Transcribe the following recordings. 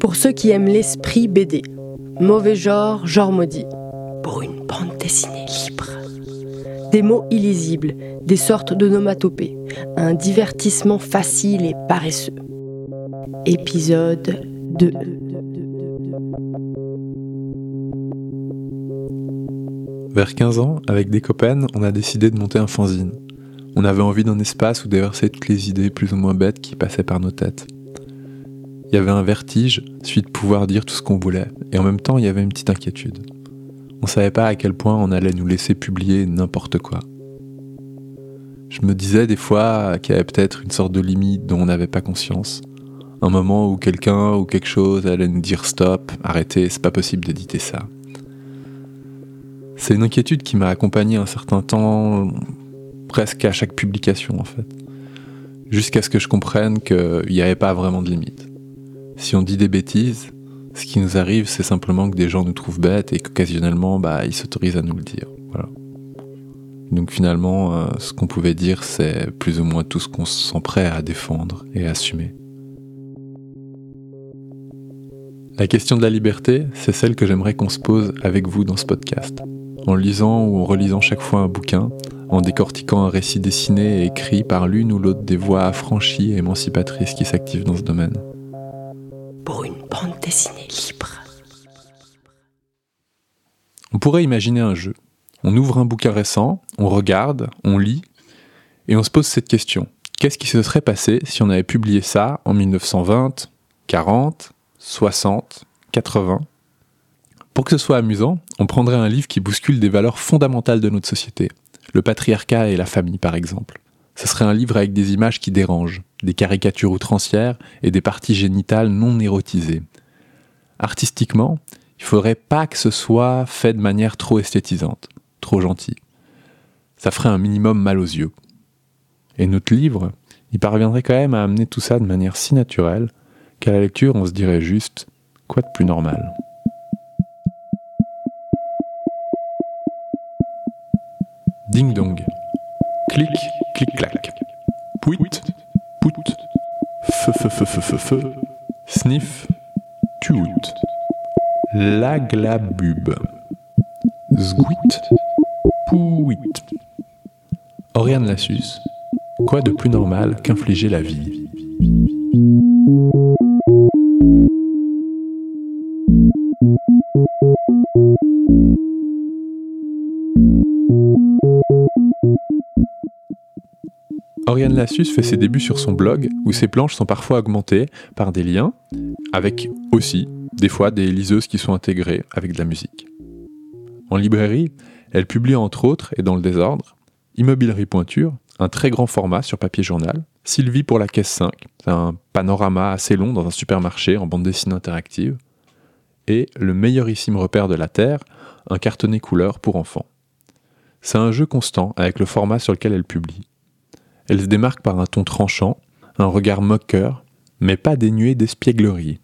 Pour ceux qui aiment l'esprit BD, mauvais genre, genre maudit. Pour une bande dessinée libre. Des mots illisibles, des sortes de nomatopées, un divertissement facile et paresseux. Épisode 2. Vers 15 ans, avec des copains, on a décidé de monter un fanzine. On avait envie d'un espace où déverser toutes les idées plus ou moins bêtes qui passaient par nos têtes. Il y avait un vertige, celui de pouvoir dire tout ce qu'on voulait, et en même temps il y avait une petite inquiétude. On savait pas à quel point on allait nous laisser publier n'importe quoi. Je me disais des fois qu'il y avait peut-être une sorte de limite dont on n'avait pas conscience. Un moment où quelqu'un ou quelque chose allait nous dire stop, arrêtez, c'est pas possible d'éditer ça. C'est une inquiétude qui m'a accompagné un certain temps, presque à chaque publication en fait. Jusqu'à ce que je comprenne qu'il n'y avait pas vraiment de limite. Si on dit des bêtises, ce qui nous arrive, c'est simplement que des gens nous trouvent bêtes et qu'occasionnellement, bah, ils s'autorisent à nous le dire. Donc finalement, euh, ce qu'on pouvait dire, c'est plus ou moins tout ce qu'on se sent prêt à défendre et à assumer. La question de la liberté, c'est celle que j'aimerais qu'on se pose avec vous dans ce podcast. En lisant ou en relisant chaque fois un bouquin, en décortiquant un récit dessiné et écrit par l'une ou l'autre des voix affranchies et émancipatrices qui s'activent dans ce domaine. Bande dessinée libre. On pourrait imaginer un jeu. On ouvre un bouquin récent, on regarde, on lit, et on se pose cette question. Qu'est-ce qui se serait passé si on avait publié ça en 1920, 40, 60, 80 Pour que ce soit amusant, on prendrait un livre qui bouscule des valeurs fondamentales de notre société. Le patriarcat et la famille, par exemple. Ce serait un livre avec des images qui dérangent, des caricatures outrancières et des parties génitales non érotisées. Artistiquement, il faudrait pas que ce soit fait de manière trop esthétisante, trop gentille. Ça ferait un minimum mal aux yeux. Et notre livre, il parviendrait quand même à amener tout ça de manière si naturelle qu'à la lecture on se dirait juste quoi de plus normal? Ding dong. Clic, clic clac. Pouit, pout. Feu, feu, feu, feu, feu, feu. Sniff, tuout. Laglabub. Zguit, pouit. Oriane Lassus. Quoi de plus normal qu'infliger la vie? Oriane Lassus fait ses débuts sur son blog où ses planches sont parfois augmentées par des liens, avec aussi des fois des liseuses qui sont intégrées avec de la musique. En librairie, elle publie entre autres, et dans le désordre, Immobilerie Pointure, un très grand format sur papier journal, Sylvie pour la caisse 5, c'est un panorama assez long dans un supermarché en bande dessinée interactive, et Le meilleurissime repère de la Terre, un cartonné couleur pour enfants. C'est un jeu constant avec le format sur lequel elle publie. Elle se démarque par un ton tranchant, un regard moqueur, mais pas dénué d'espièglerie,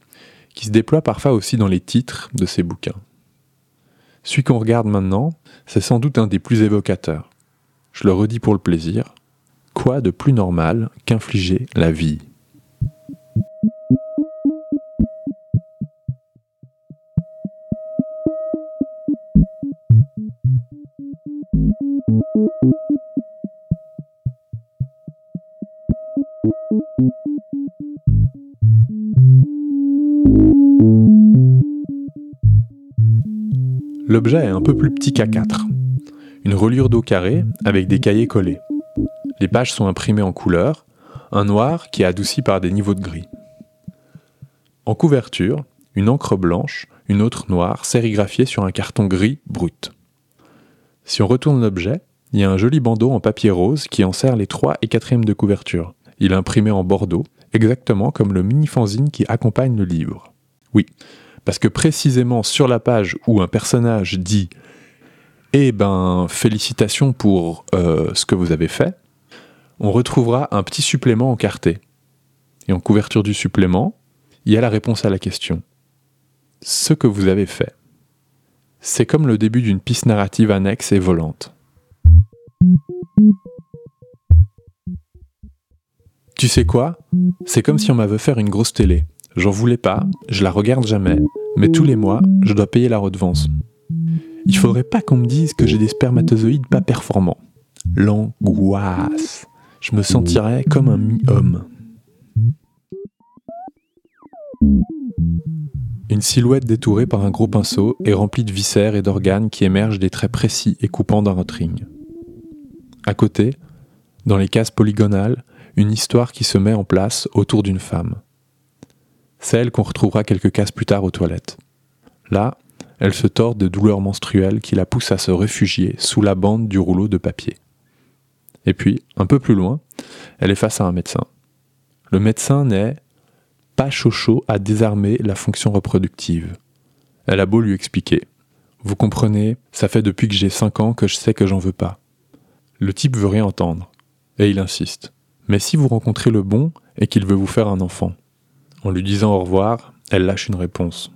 qui se déploie parfois aussi dans les titres de ses bouquins. Celui qu'on regarde maintenant, c'est sans doute un des plus évocateurs. Je le redis pour le plaisir. Quoi de plus normal qu'infliger la vie? L'objet est un peu plus petit qu'A4. Une reliure d'eau carrée avec des cahiers collés. Les pages sont imprimées en couleur, un noir qui est adouci par des niveaux de gris. En couverture, une encre blanche, une autre noire sérigraphiée sur un carton gris brut. Si on retourne l'objet, il y a un joli bandeau en papier rose qui en sert les 3 et 4 de couverture. Il est imprimé en bordeaux, exactement comme le mini-fanzine qui accompagne le livre. Oui, parce que précisément sur la page où un personnage dit Eh ben, félicitations pour euh, ce que vous avez fait, on retrouvera un petit supplément encarté. Et en couverture du supplément, il y a la réponse à la question. Ce que vous avez fait. C'est comme le début d'une piste narrative annexe et volante. Tu sais quoi? C'est comme si on m'avait fait une grosse télé J'en voulais pas, je la regarde jamais, mais tous les mois, je dois payer la redevance. Il faudrait pas qu'on me dise que j'ai des spermatozoïdes pas performants. L'angoisse. Je me sentirais comme un mi-homme. Une silhouette détourée par un gros pinceau est remplie de viscères et d'organes qui émergent des traits précis et coupants d'un rotring. À côté, dans les cases polygonales, une histoire qui se met en place autour d'une femme. Celle qu'on retrouvera quelques cases plus tard aux toilettes. Là, elle se tord de douleurs menstruelles qui la poussent à se réfugier sous la bande du rouleau de papier. Et puis, un peu plus loin, elle est face à un médecin. Le médecin n'est pas chaud à désarmer la fonction reproductive. Elle a beau lui expliquer. Vous comprenez, ça fait depuis que j'ai 5 ans que je sais que j'en veux pas. Le type veut rien entendre. Et il insiste. Mais si vous rencontrez le bon et qu'il veut vous faire un enfant, en lui disant au revoir, elle lâche une réponse.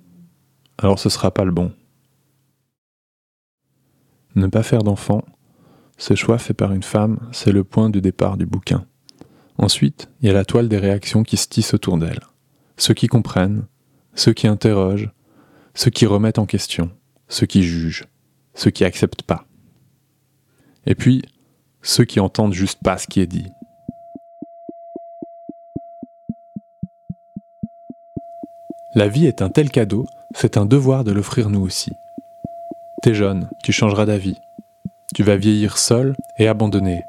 Alors ce sera pas le bon. Ne pas faire d'enfant, ce choix fait par une femme, c'est le point de départ du bouquin. Ensuite, il y a la toile des réactions qui se tissent autour d'elle. Ceux qui comprennent, ceux qui interrogent, ceux qui remettent en question, ceux qui jugent, ceux qui acceptent pas. Et puis, ceux qui entendent juste pas ce qui est dit. La vie est un tel cadeau, c'est un devoir de l'offrir nous aussi. T'es jeune, tu changeras d'avis. Tu vas vieillir seul et abandonné.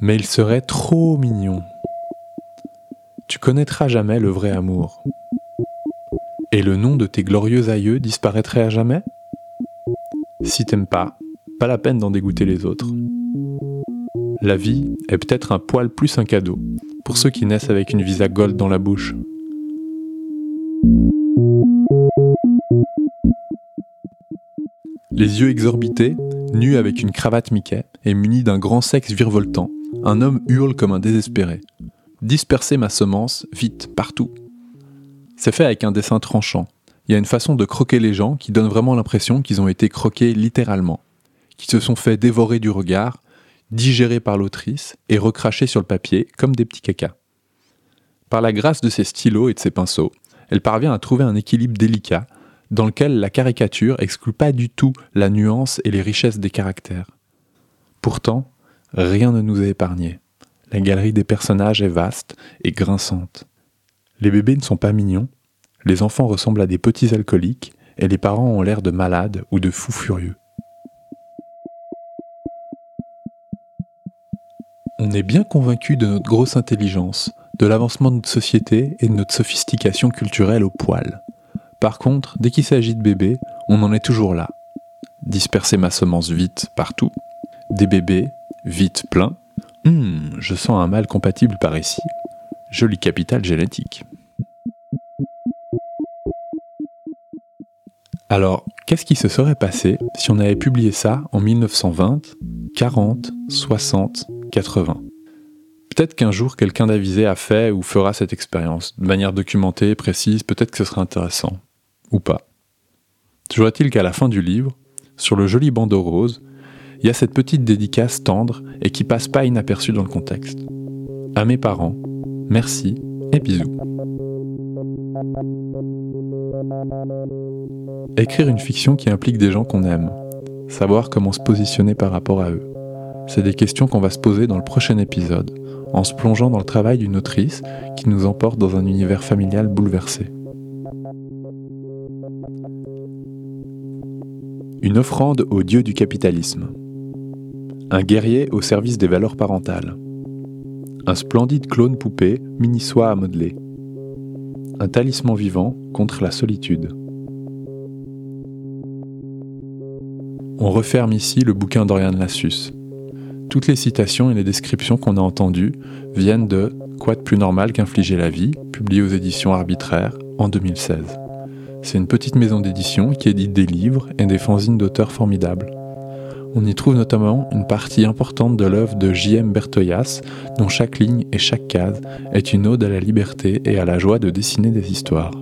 Mais il serait trop mignon. Tu connaîtras jamais le vrai amour. Et le nom de tes glorieux aïeux disparaîtrait à jamais? Si t'aimes pas, pas la peine d'en dégoûter les autres. La vie est peut-être un poil plus un cadeau, pour ceux qui naissent avec une visa gold dans la bouche. Les yeux exorbités, nu avec une cravate Mickey et muni d'un grand sexe virevoltant, un homme hurle comme un désespéré. Dispersez ma semence, vite, partout. C'est fait avec un dessin tranchant. Il y a une façon de croquer les gens qui donne vraiment l'impression qu'ils ont été croqués littéralement qui se sont fait dévorer du regard, digérés par l'autrice et recrachés sur le papier comme des petits cacas. Par la grâce de ses stylos et de ses pinceaux, elle parvient à trouver un équilibre délicat dans lequel la caricature exclut pas du tout la nuance et les richesses des caractères. Pourtant, rien ne nous est épargné. La galerie des personnages est vaste et grinçante. Les bébés ne sont pas mignons, les enfants ressemblent à des petits alcooliques et les parents ont l'air de malades ou de fous furieux. On est bien convaincu de notre grosse intelligence, de l'avancement de notre société et de notre sophistication culturelle au poil. Par contre, dès qu'il s'agit de bébés, on en est toujours là. Disperser ma semence vite partout, des bébés vite plein. Hum, je sens un mal compatible par ici. Joli capital génétique. Alors, qu'est-ce qui se serait passé si on avait publié ça en 1920, 40, 60, 80. Peut-être qu'un jour quelqu'un d'avisé a fait ou fera cette expérience, de manière documentée, précise, peut-être que ce sera intéressant. Ou pas. Toujours est-il qu'à la fin du livre, sur le joli bandeau rose, il y a cette petite dédicace tendre et qui passe pas inaperçue dans le contexte. À mes parents, merci et bisous. Écrire une fiction qui implique des gens qu'on aime, savoir comment se positionner par rapport à eux. C'est des questions qu'on va se poser dans le prochain épisode, en se plongeant dans le travail d'une autrice qui nous emporte dans un univers familial bouleversé. Une offrande au dieu du capitalisme. Un guerrier au service des valeurs parentales. Un splendide clone poupée mini-soie à modeler. Un talisman vivant contre la solitude. On referme ici le bouquin d'Oriane Lassus. Toutes les citations et les descriptions qu'on a entendues viennent de Quoi de plus normal qu'infliger la vie, publié aux éditions arbitraires en 2016. C'est une petite maison d'édition qui édite des livres et des fanzines d'auteurs formidables. On y trouve notamment une partie importante de l'œuvre de J.M. Bertoyas, dont chaque ligne et chaque case est une ode à la liberté et à la joie de dessiner des histoires.